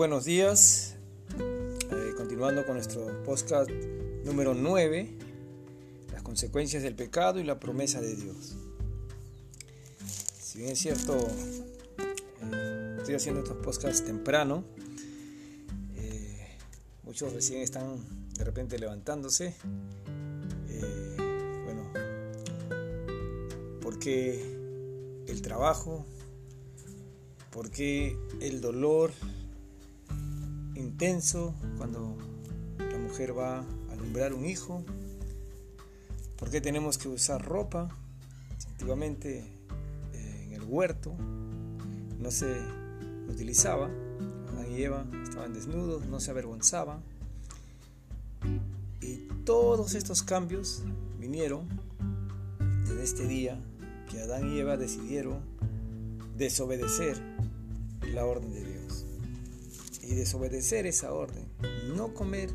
buenos días. Eh, continuando con nuestro podcast número 9, las consecuencias del pecado y la promesa de Dios. Si bien es cierto, eh, estoy haciendo estos podcasts temprano, eh, muchos recién están de repente levantándose. bueno, porque el trabajo, porque el dolor, intenso cuando la mujer va a alumbrar un hijo. ¿Por qué tenemos que usar ropa? Antiguamente eh, en el huerto no se utilizaba. Adán y Eva estaban desnudos, no se avergonzaban. Y todos estos cambios vinieron desde este día que Adán y Eva decidieron desobedecer la orden de Dios y desobedecer esa orden, no comer,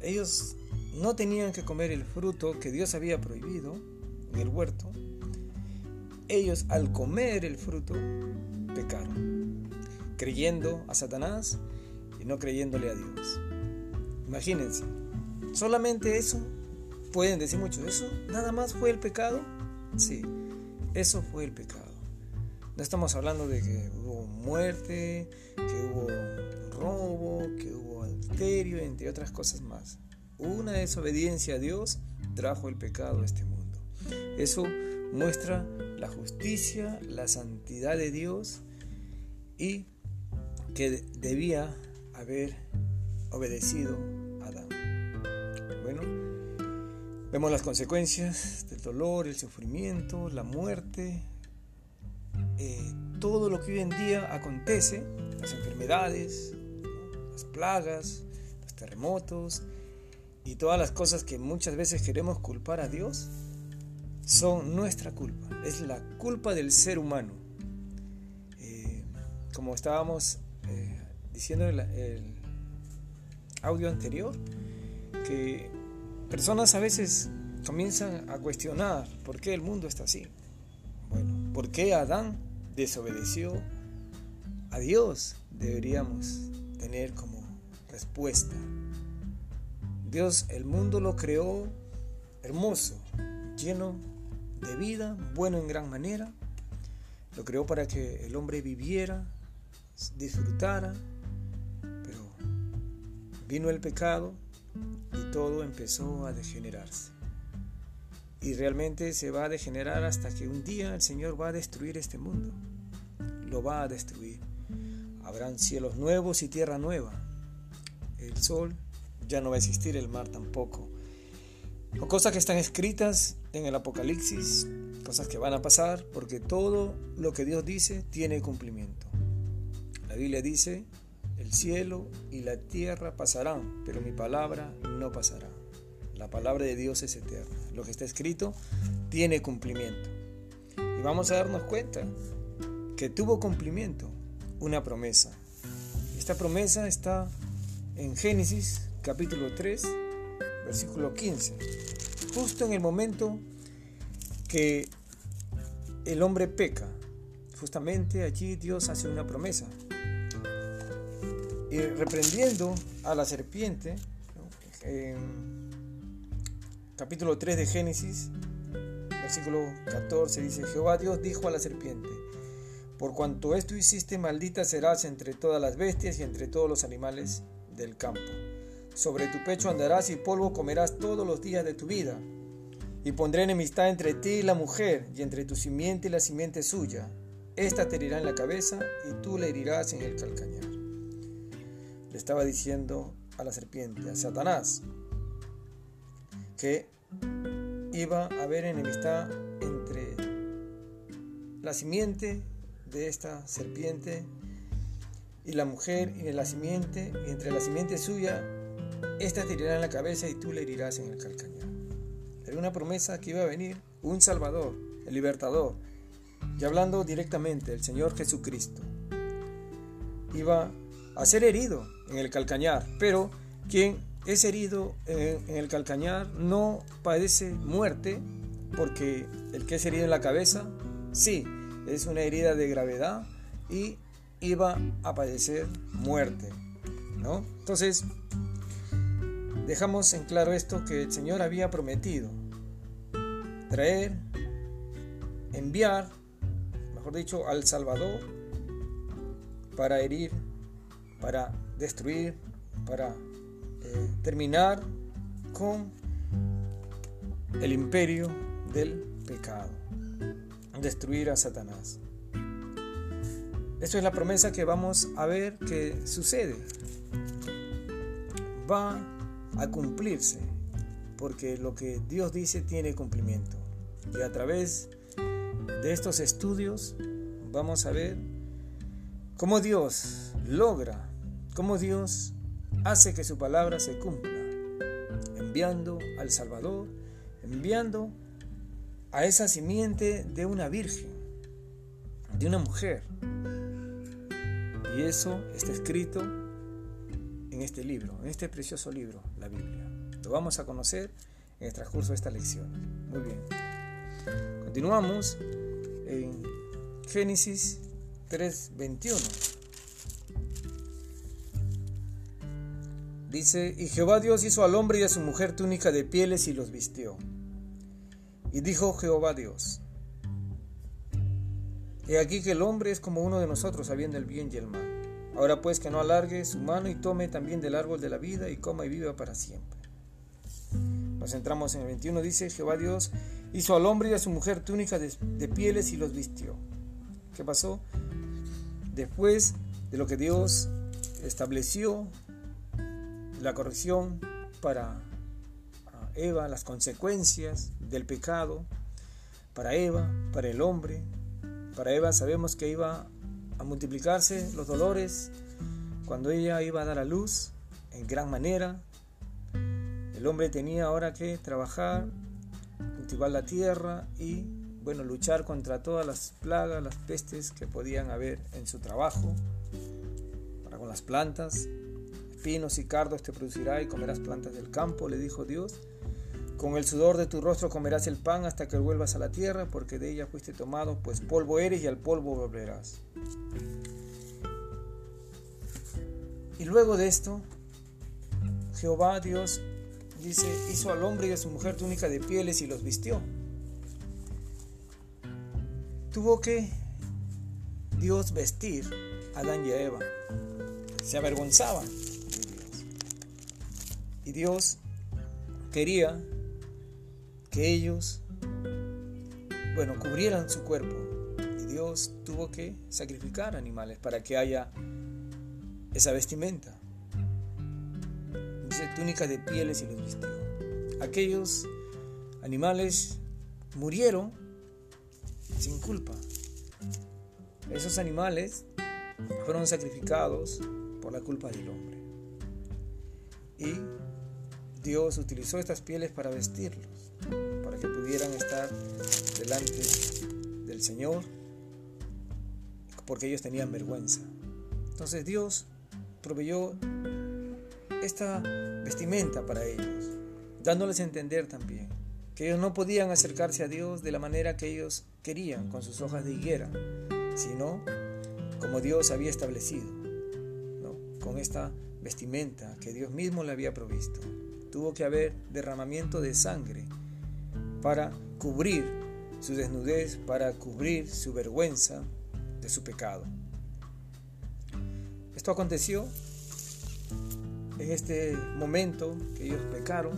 ellos no tenían que comer el fruto que Dios había prohibido en el huerto, ellos al comer el fruto pecaron, creyendo a Satanás y no creyéndole a Dios. Imagínense, solamente eso, pueden decir mucho, eso nada más fue el pecado. Sí, eso fue el pecado. No estamos hablando de que hubo muerte, que hubo robo, que hubo adulterio, entre otras cosas más. Una desobediencia a Dios trajo el pecado a este mundo. Eso muestra la justicia, la santidad de Dios y que debía haber obedecido a Adán. Bueno, vemos las consecuencias del dolor, el sufrimiento, la muerte, eh, todo lo que hoy en día acontece, las enfermedades, plagas, los terremotos y todas las cosas que muchas veces queremos culpar a Dios, son nuestra culpa, es la culpa del ser humano. Eh, como estábamos eh, diciendo en el audio anterior, que personas a veces comienzan a cuestionar por qué el mundo está así. Bueno, ¿por qué Adán desobedeció a Dios? Deberíamos tener como respuesta. Dios el mundo lo creó hermoso, lleno de vida, bueno en gran manera. Lo creó para que el hombre viviera, disfrutara, pero vino el pecado y todo empezó a degenerarse. Y realmente se va a degenerar hasta que un día el Señor va a destruir este mundo. Lo va a destruir. Habrán cielos nuevos y tierra nueva. Sol ya no va a existir, el mar tampoco. O cosas que están escritas en el Apocalipsis, cosas que van a pasar, porque todo lo que Dios dice tiene cumplimiento. La Biblia dice, el cielo y la tierra pasarán, pero mi palabra no pasará. La palabra de Dios es eterna. Lo que está escrito tiene cumplimiento. Y vamos a darnos cuenta que tuvo cumplimiento una promesa. Esta promesa está en Génesis capítulo 3, versículo 15. Justo en el momento que el hombre peca, justamente allí Dios hace una promesa. Y reprendiendo a la serpiente, capítulo 3 de Génesis, versículo 14, dice, Jehová Dios dijo a la serpiente, por cuanto esto hiciste, maldita serás entre todas las bestias y entre todos los animales del campo. Sobre tu pecho andarás y polvo comerás todos los días de tu vida. Y pondré enemistad entre ti y la mujer, y entre tu simiente y la simiente suya. Esta te herirá en la cabeza y tú le herirás en el calcañar. Le estaba diciendo a la serpiente, a Satanás, que iba a haber enemistad entre la simiente de esta serpiente y la mujer y la simiente, y entre la simiente suya, esta te herirá en la cabeza y tú le herirás en el calcañar. Era una promesa que iba a venir un Salvador, el Libertador, y hablando directamente, el Señor Jesucristo. Iba a ser herido en el calcañar, pero quien es herido en, el calcañar no padece muerte, porque el que es herido en la cabeza, sí, es una herida de gravedad y iba a padecer muerte. ¿no? Entonces, dejamos en claro esto que el Señor había prometido traer, enviar, mejor dicho, al Salvador para herir, para destruir, para eh, terminar con el imperio del pecado, destruir a Satanás. Esto es la promesa que vamos a ver que sucede. Va a cumplirse, porque lo que Dios dice tiene cumplimiento. Y a través de estos estudios vamos a ver cómo Dios logra, cómo Dios hace que su palabra se cumpla, enviando al Salvador, enviando a esa simiente de una virgen, de una mujer. Y eso está escrito en este libro, en este precioso libro, la Biblia. Lo vamos a conocer en el transcurso de esta lección. Muy bien. Continuamos en Génesis 3:21. Dice, y Jehová Dios hizo al hombre y a su mujer túnica de pieles y los vistió. Y dijo Jehová Dios, He aquí que el hombre es como uno de nosotros, sabiendo el bien y el mal. Ahora pues que no alargue su mano y tome también del árbol de la vida y coma y viva para siempre. Nos entramos en el 21, dice Jehová Dios hizo al hombre y a su mujer túnica de, de pieles y los vistió. ¿Qué pasó? Después de lo que Dios estableció, la corrección para Eva, las consecuencias del pecado para Eva, para el hombre. Para Eva sabemos que iba a multiplicarse los dolores cuando ella iba a dar a luz en gran manera. El hombre tenía ahora que trabajar, cultivar la tierra y bueno, luchar contra todas las plagas, las pestes que podían haber en su trabajo, para con las plantas, pinos y cardos te producirá y comerás plantas del campo, le dijo Dios. Con el sudor de tu rostro comerás el pan hasta que vuelvas a la tierra, porque de ella fuiste tomado, pues polvo eres y al polvo volverás. Y luego de esto, Jehová Dios dice, hizo al hombre y a su mujer túnica de pieles y los vistió. Tuvo que Dios vestir a Adán y a Eva. Se avergonzaban. Y Dios quería que ellos, bueno, cubrieran su cuerpo. Dios tuvo que sacrificar animales para que haya esa vestimenta. Dice túnica de pieles y los vistió. Aquellos animales murieron sin culpa. Esos animales fueron sacrificados por la culpa del hombre. Y Dios utilizó estas pieles para vestirlos para que pudieran estar delante del Señor, porque ellos tenían vergüenza. Entonces Dios proveyó esta vestimenta para ellos, dándoles a entender también que ellos no podían acercarse a Dios de la manera que ellos querían, con sus hojas de higuera, sino como Dios había establecido, con esta vestimenta que Dios mismo le había provisto. Tuvo que haber derramamiento de sangre para cubrir su desnudez, para cubrir su vergüenza su pecado. Esto aconteció en este momento que ellos pecaron.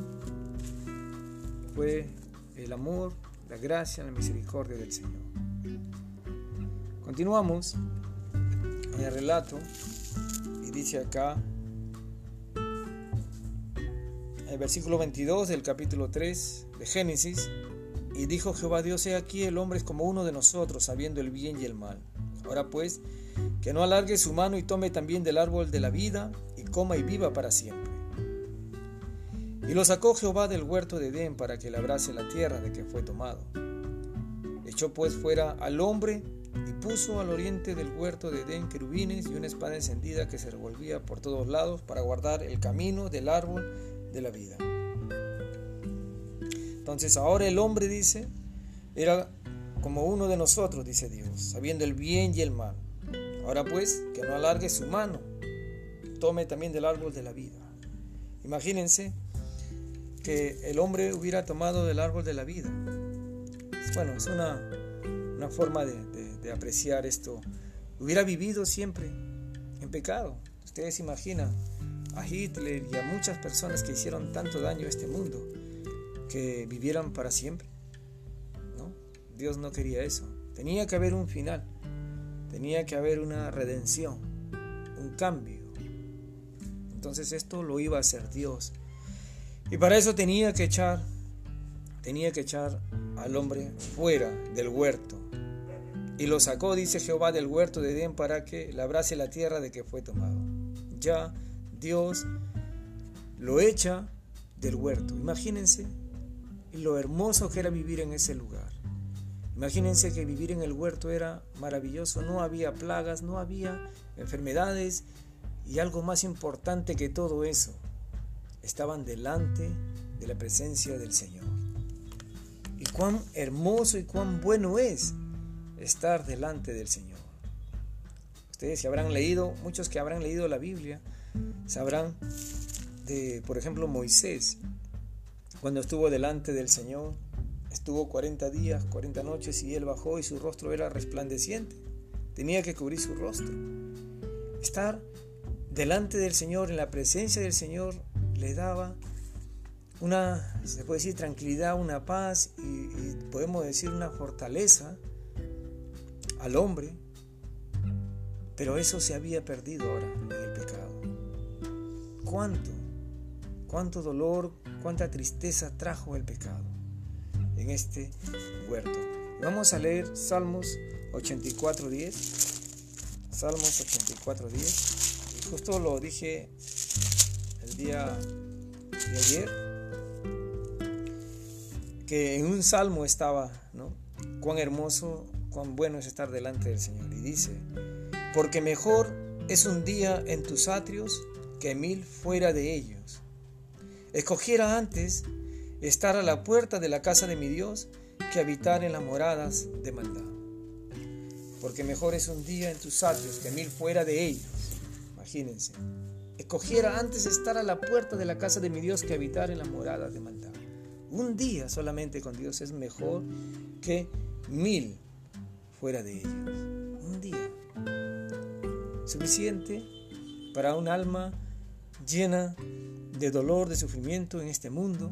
Fue el amor, la gracia, la misericordia del Señor. Continuamos en el relato y dice acá el versículo 22 del capítulo 3 de Génesis, y dijo Jehová Dios, he aquí el hombre es como uno de nosotros, sabiendo el bien y el mal. Ahora pues, que no alargue su mano y tome también del árbol de la vida, y coma y viva para siempre. Y lo sacó Jehová del huerto de Edén para que labrase la tierra de que fue tomado. Echó pues fuera al hombre y puso al oriente del huerto de Edén querubines y una espada encendida que se revolvía por todos lados para guardar el camino del árbol de la vida. Entonces ahora el hombre dice, era como uno de nosotros, dice Dios, sabiendo el bien y el mal. Ahora pues, que no alargue su mano, tome también del árbol de la vida. Imagínense que el hombre hubiera tomado del árbol de la vida. Bueno, es una, una forma de, de apreciar esto. Hubiera vivido siempre en pecado. Ustedes imaginan a Hitler y a muchas personas que hicieron tanto daño a este mundo, que vivieran para siempre. Dios no quería eso. Tenía que haber un final, tenía que haber una redención, un cambio. Entonces esto lo iba a hacer Dios. Y para eso tenía que echar, tenía que echar al hombre fuera del huerto. Y lo sacó, dice Jehová, del huerto de Edén para que labrase la tierra de que fue tomado. Ya Dios lo echa del huerto. Imagínense lo hermoso que era vivir en ese lugar. Imagínense que vivir en el huerto era maravilloso, no había plagas, no había enfermedades y algo más importante que todo eso, estaban delante de la presencia del Señor. Y cuán hermoso y cuán bueno es estar delante del Señor. Ustedes se habrán leído, muchos que habrán leído la Biblia, Sabrán de, por ejemplo, Moisés, cuando estuvo delante del Señor, estuvo 40 días, 40 noches y él bajó y su rostro era resplandeciente. Tenía que cubrir su rostro. Estar delante del Señor, en la presencia del Señor, le daba una, se puede decir, tranquilidad, una paz y, y podemos decir una fortaleza al hombre. Pero eso se había perdido ahora en el pecado cuánto, cuánto dolor, cuánta tristeza trajo el pecado en este huerto. Vamos a leer Salmos 84.10. Salmos 84.10. Y justo lo dije el día de ayer, que en un salmo estaba, ¿no? Cuán hermoso, cuán bueno es estar delante del Señor. Y dice, porque mejor es un día en tus atrios que mil fuera de ellos. Escogiera antes estar a la puerta de la casa de mi Dios que habitar en las moradas de maldad. Porque mejor es un día en tus atrios que mil fuera de ellos. Imagínense. Escogiera antes estar a la puerta de la casa de mi Dios que habitar en las moradas de maldad. Un día solamente con Dios es mejor que mil fuera de ellos. Un día. Suficiente para un alma llena de dolor, de sufrimiento en este mundo,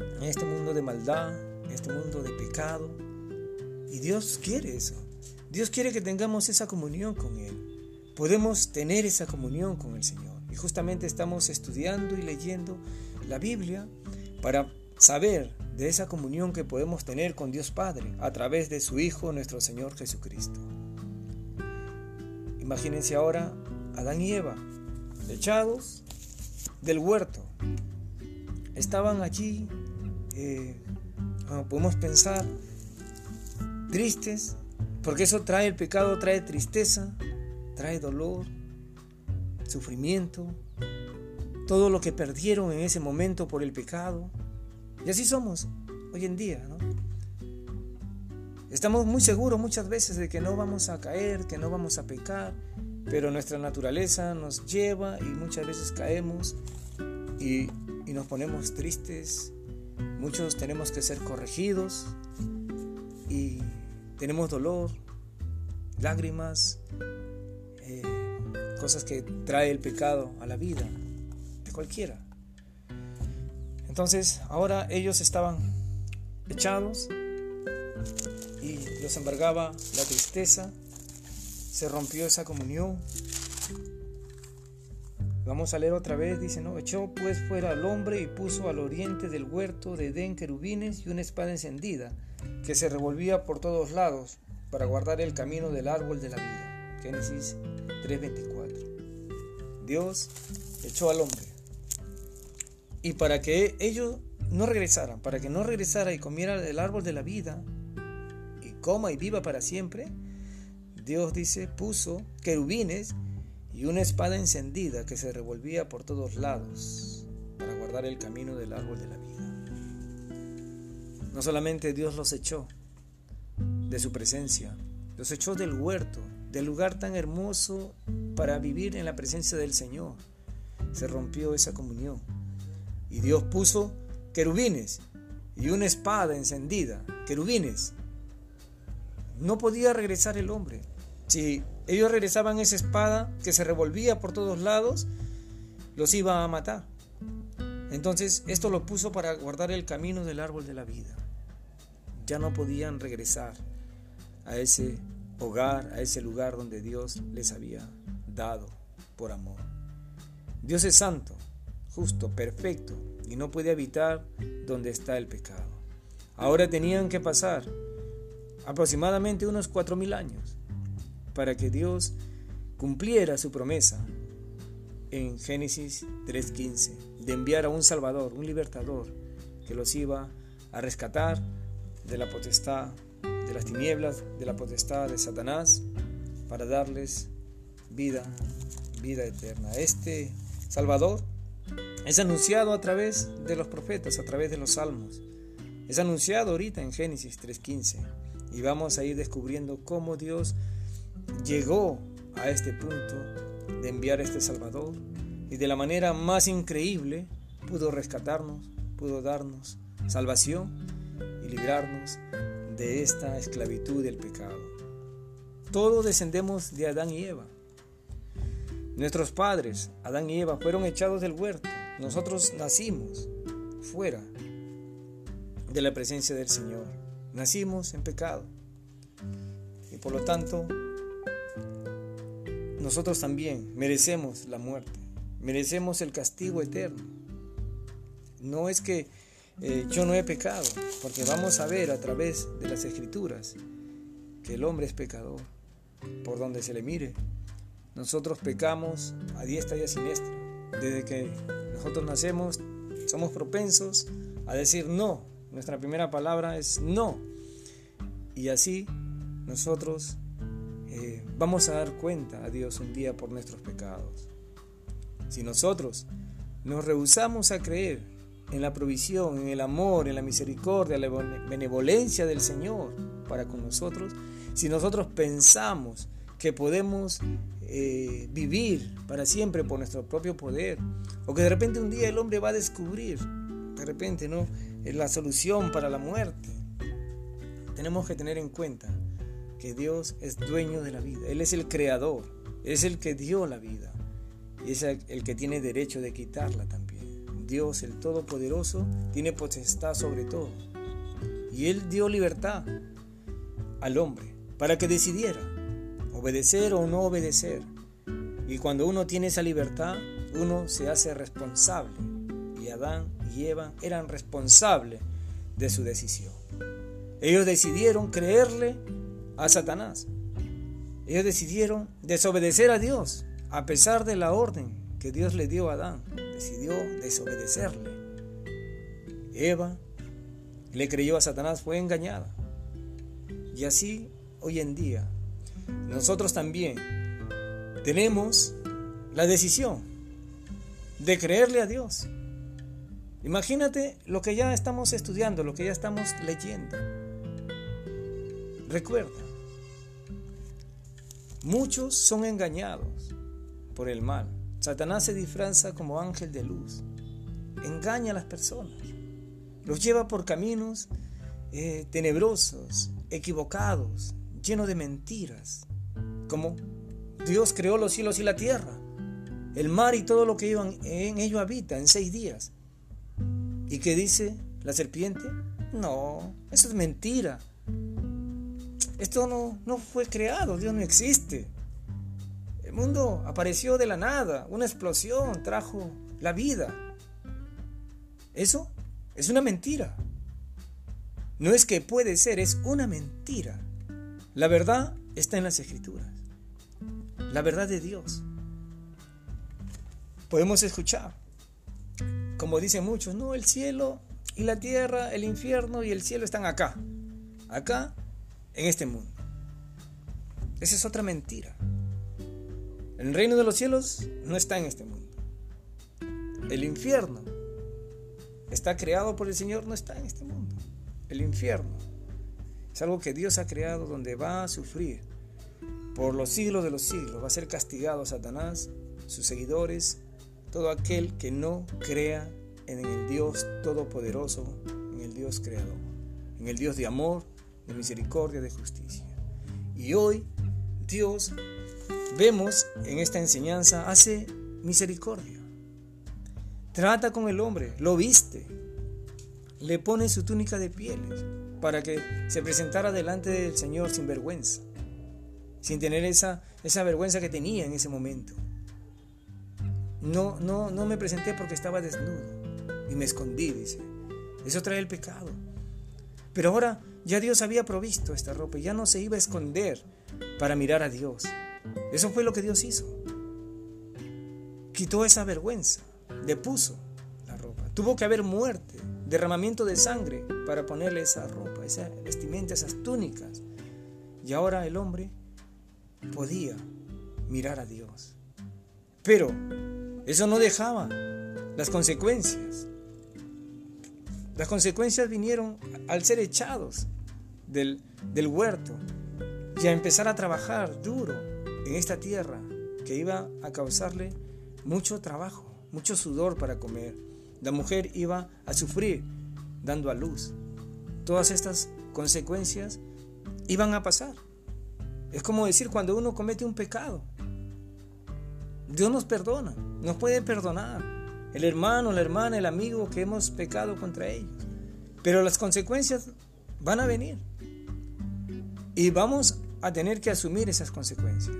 en este mundo de maldad, en este mundo de pecado. Y Dios quiere eso. Dios quiere que tengamos esa comunión con Él. Podemos tener esa comunión con el Señor. Y justamente estamos estudiando y leyendo la Biblia para saber de esa comunión que podemos tener con Dios Padre a través de su Hijo, nuestro Señor Jesucristo. Imagínense ahora Adán y Eva echados del huerto. Estaban allí, eh, podemos pensar, tristes, porque eso trae el pecado, trae tristeza, trae dolor, sufrimiento, todo lo que perdieron en ese momento por el pecado. Y así somos hoy en día, ¿no? Estamos muy seguros muchas veces de que no vamos a caer, que no vamos a pecar, pero nuestra naturaleza nos lleva y muchas veces caemos y, nos ponemos tristes. Muchos tenemos que ser corregidos y tenemos dolor, lágrimas, eh, cosas que trae el pecado a la vida de cualquiera. Entonces ahora ellos estaban echados y los embargaba la tristeza se rompió esa comunión. Vamos a leer otra vez, dice, ¿no? Echó pues fuera al hombre y puso al oriente del huerto de Edén querubines y una espada encendida, que se revolvía por todos lados para guardar el camino del árbol de la vida. Génesis 3:24. Dios echó al hombre. Y para que ellos no regresaran, para que no regresara y comiera del árbol de la vida, y coma y viva para siempre, Dios dice, puso querubines y una espada encendida que se revolvía por todos lados para guardar el camino del árbol de la vida. No solamente Dios los echó de su presencia, los echó del huerto del lugar tan hermoso para vivir en la presencia del Señor. Se rompió esa comunión. Y Dios puso querubines y una espada encendida, querubines. No podía regresar el hombre. Ellos regresaban esa espada que se revolvía por todos lados, los iba a matar. Entonces esto lo puso para guardar el camino del árbol de la vida. Ya no podían regresar a ese hogar, a ese lugar donde Dios les había dado por amor. Dios es santo, justo, perfecto y no puede habitar donde está el pecado. Ahora tenían que pasar aproximadamente unos cuatro mil años para que Dios cumpliera su promesa en Génesis 3.15 de enviar a un Salvador, un libertador, que los iba a rescatar de la potestad de las tinieblas, de la potestad de Satanás, para darles vida, vida eterna. Este Salvador es anunciado a través de los profetas, a través de los salmos. Es anunciado ahorita en Génesis 3.15 y vamos a ir descubriendo cómo Dios llegó a este punto de enviar a este Salvador y de la manera más increíble pudo rescatarnos, pudo darnos salvación y librarnos de esta esclavitud del pecado. Todos descendemos de Adán y Eva. Nuestros padres, Adán y Eva, fueron echados del huerto. Nosotros nacimos fuera de la presencia del Señor. Nacimos en pecado. Y por lo tanto, nosotros también merecemos la muerte, merecemos el castigo eterno. No es que eh, yo no he pecado, porque vamos a ver a través de las escrituras que el hombre es pecador, por donde se le mire. Nosotros pecamos a diestra y a siniestra. Desde que nosotros nacemos, somos propensos a decir no. Nuestra primera palabra es no. Y así nosotros eh, vamos a dar cuenta a Dios un día por nuestros pecados. Si nosotros nos rehusamos a creer en la provisión, en el amor, en la misericordia, en la benevolencia del Señor para con nosotros, si nosotros pensamos que podemos eh, vivir para siempre por nuestro propio poder, o que de repente un día el hombre va a descubrir, de repente, ¿no? la solución para la muerte, tenemos que tener en cuenta que Dios es dueño de la vida, Él es el creador, es el que dio la vida, y es el que tiene derecho de quitarla también. Dios el Todopoderoso tiene potestad sobre todo. Y Él dio libertad al hombre para que decidiera obedecer o no obedecer. Y cuando uno tiene esa libertad, uno se hace responsable. Y Adán y Eva eran responsables de su decisión. Ellos decidieron creerle a Satanás. Ellos decidieron desobedecer a Dios a pesar de la orden que Dios le dio a Adán decidió desobedecerle. Eva le creyó a Satanás, fue engañada. Y así hoy en día nosotros también tenemos la decisión de creerle a Dios. Imagínate lo que ya estamos estudiando, lo que ya estamos leyendo. Recuerda, muchos son engañados por el mal. Satanás se disfraza como ángel de luz, engaña a las personas, los lleva por caminos eh, tenebrosos, equivocados, llenos de mentiras, como Dios creó los cielos y la tierra, el mar y todo lo que en ello habita en seis días. ¿Y qué dice la serpiente? No, eso es mentira. Esto no, no fue creado, Dios no existe. El mundo apareció de la nada, una explosión trajo la vida. Eso es una mentira. No es que puede ser, es una mentira. La verdad está en las escrituras. La verdad de Dios. Podemos escuchar, como dicen muchos, no, el cielo y la tierra, el infierno y el cielo están acá. Acá, en este mundo. Esa es otra mentira. El reino de los cielos no está en este mundo. El infierno está creado por el Señor, no está en este mundo. El infierno es algo que Dios ha creado donde va a sufrir por los siglos de los siglos. Va a ser castigado Satanás, sus seguidores, todo aquel que no crea en el Dios Todopoderoso, en el Dios Creador, en el Dios de amor, de misericordia, de justicia. Y hoy Dios, vemos en esta enseñanza, hace misericordia. Trata con el hombre, lo viste, le pone su túnica de pieles para que se presentara delante del Señor sin vergüenza, sin tener esa, esa vergüenza que tenía en ese momento. No, no, no me presenté porque estaba desnudo y me escondí, dice. Eso trae el pecado. Pero ahora ya Dios había provisto esta ropa y ya no se iba a esconder para mirar a Dios. Eso fue lo que Dios hizo. Quitó esa vergüenza, le puso la ropa. Tuvo que haber muerte, derramamiento de sangre para ponerle esa ropa, esa vestimenta, esas túnicas. Y ahora el hombre podía mirar a Dios. Pero eso no dejaba las consecuencias. Las consecuencias vinieron al ser echados del, huerto y a empezar a trabajar duro en esta tierra que iba a causarle mucho trabajo, mucho sudor para comer. La mujer iba a sufrir dando a luz. Todas estas consecuencias iban a pasar. Es como decir cuando uno comete un pecado. Dios nos perdona, nos puede perdonar. El hermano, la hermana, el amigo que hemos pecado contra ellos. Pero las consecuencias van a venir. Y vamos a tener que asumir esas consecuencias.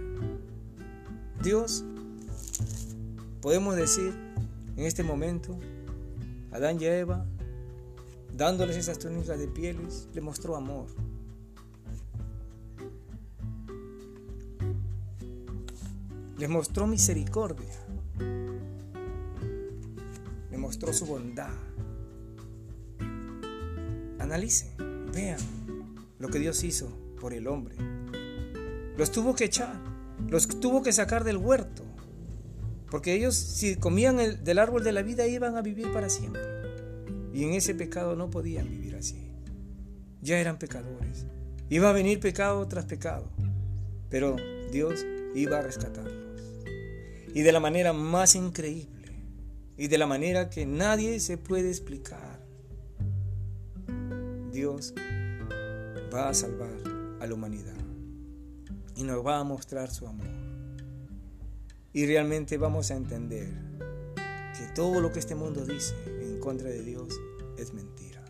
Dios, podemos decir en este momento, Adán y Eva, dándoles esas túnicas de pieles, le mostró amor. Les mostró misericordia. Le mostró su bondad. Analicen, vean lo que Dios hizo por el hombre. Los tuvo que echar, los tuvo que sacar del huerto. Porque ellos si comían el, del árbol de la vida iban a vivir para siempre. Y en ese pecado no podían vivir así. Ya eran pecadores. Iba a venir pecado tras pecado. Pero Dios iba a rescatarlos y de la manera más increíble y de la manera que nadie se puede explicar. Dios va a salvar a la humanidad y nos va a mostrar su amor. Y realmente vamos a entender que todo lo que este mundo dice en contra de Dios es mentira.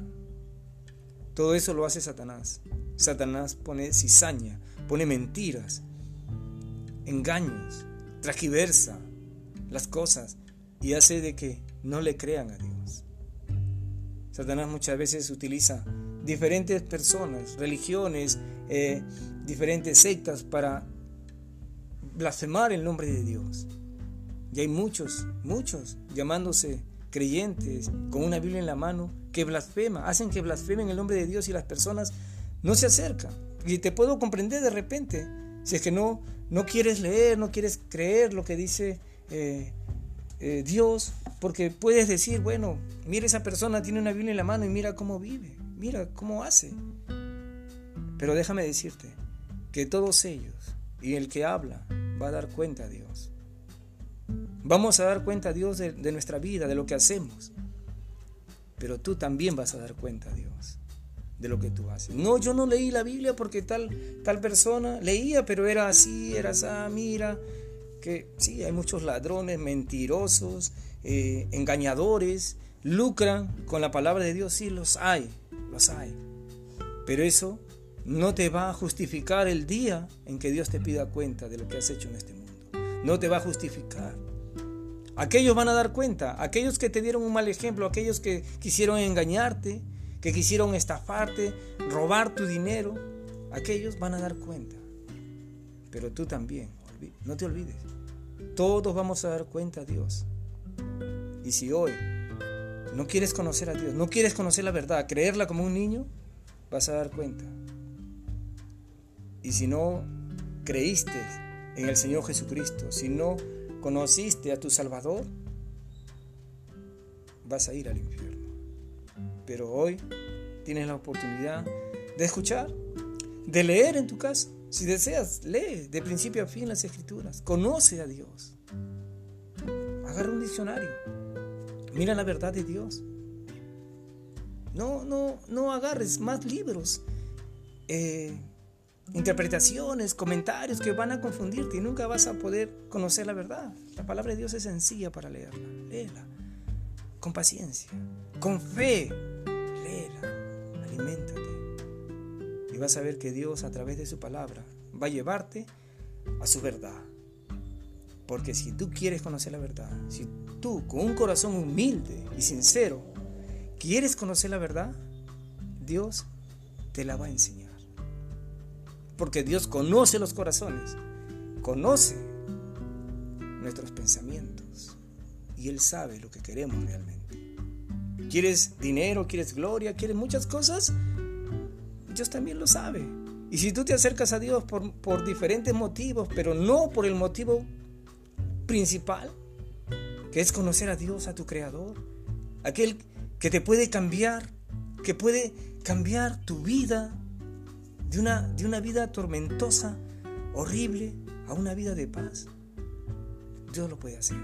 Todo eso lo hace Satanás. Satanás pone cizaña, pone mentiras, engaños, transgiversa las cosas y hace de que no le crean a Dios. Satanás muchas veces utiliza diferentes personas, religiones, eh, diferentes sectas para blasfemar el nombre de Dios. Y hay muchos, muchos llamándose creyentes con una Biblia en la mano que blasfema, hacen que blasfemen el nombre de Dios y las personas no se acercan. Y te puedo comprender de repente, si es que no, no quieres leer, no quieres creer lo que dice eh, eh, Dios, porque puedes decir, bueno, mira esa persona tiene una Biblia en la mano y mira cómo vive, mira cómo hace. Pero déjame decirte que todos ellos y el que habla va a dar cuenta a Dios. Vamos a dar cuenta a Dios de, nuestra vida, de lo que hacemos. Pero tú también vas a dar cuenta a Dios de lo que tú haces. No, yo no leí la Biblia porque tal, tal persona leía, pero era así, era así, mira, que sí, hay muchos ladrones, mentirosos, eh, engañadores, lucran con la palabra de Dios, sí, los hay, los hay. Pero eso no te va a justificar el día en que Dios te pida cuenta de lo que has hecho en este mundo. No te va a justificar. Aquellos van a dar cuenta, aquellos que te dieron un mal ejemplo, aquellos que quisieron engañarte, que quisieron estafarte, robar tu dinero, aquellos van a dar cuenta. Pero tú también, no te olvides. Todos vamos a dar cuenta a Dios. Y si hoy no quieres conocer a Dios, no quieres conocer la verdad, creerla como un niño, vas a dar cuenta. Y si no creíste en el Señor Jesucristo, si no conociste a tu Salvador, vas a ir al infierno. Pero hoy tienes la oportunidad de escuchar, de leer en tu casa Si deseas, lee de principio a fin las escrituras. Conoce a Dios. Agarra un diccionario. Mira la verdad de Dios. No, no, no agarres más libros, eh, interpretaciones, comentarios que van a confundirte y nunca vas a poder conocer la verdad. La palabra de Dios es sencilla para leerla. Léela con paciencia, con fe. Léela, aliméntate. Y vas a ver que Dios a través de su palabra va a llevarte a su verdad. Porque si tú quieres conocer la verdad, si tú con un corazón humilde y sincero quieres conocer la verdad, Dios te la va a enseñar. Porque Dios conoce los corazones, conoce nuestros pensamientos y Él sabe lo que queremos realmente. ¿Quieres dinero? ¿Quieres gloria? ¿Quieres muchas cosas? Dios también lo sabe. Y si tú te acercas a Dios por, por diferentes motivos, pero no por el motivo principal, que es conocer a Dios, a tu Creador, aquel que te puede cambiar, que puede cambiar tu vida de una, de una vida tormentosa, horrible, a una vida de paz. Dios lo puede hacer.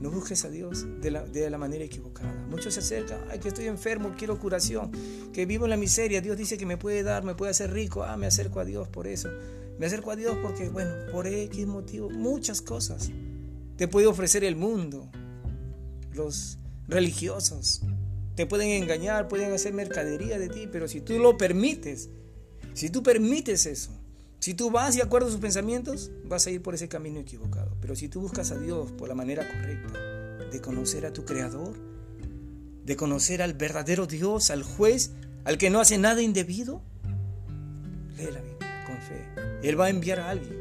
No busques a Dios de la, de la, manera equivocada. Muchos se acercan, ay, que estoy enfermo, quiero curación, que vivo en la miseria, Dios dice que me puede dar, me puede hacer rico, ah, me acerco a Dios por eso. Me acerco a Dios porque, bueno, por X motivo, muchas cosas. Te puede ofrecer el mundo, los religiosos. Te pueden engañar, pueden hacer mercadería de ti, pero si tú lo permites, si tú permites eso, si tú vas de acuerdo a sus pensamientos, vas a ir por ese camino equivocado. Pero si tú buscas a Dios por la manera correcta, de conocer a tu Creador, de conocer al verdadero Dios, al juez, al que no hace nada indebido, lee la Biblia. Él va a enviar a alguien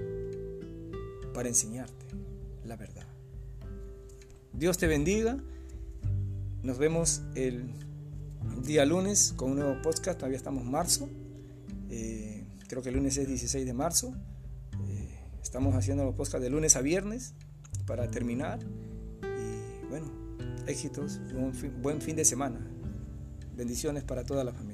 para enseñarte la verdad. Dios te bendiga. Nos vemos el día lunes con un nuevo podcast. Todavía estamos en marzo. Eh, creo que el lunes es 16 de marzo. Eh, estamos haciendo los podcasts de lunes a viernes para terminar. Y bueno, éxitos. Un buen fin de semana. Bendiciones para toda la familia.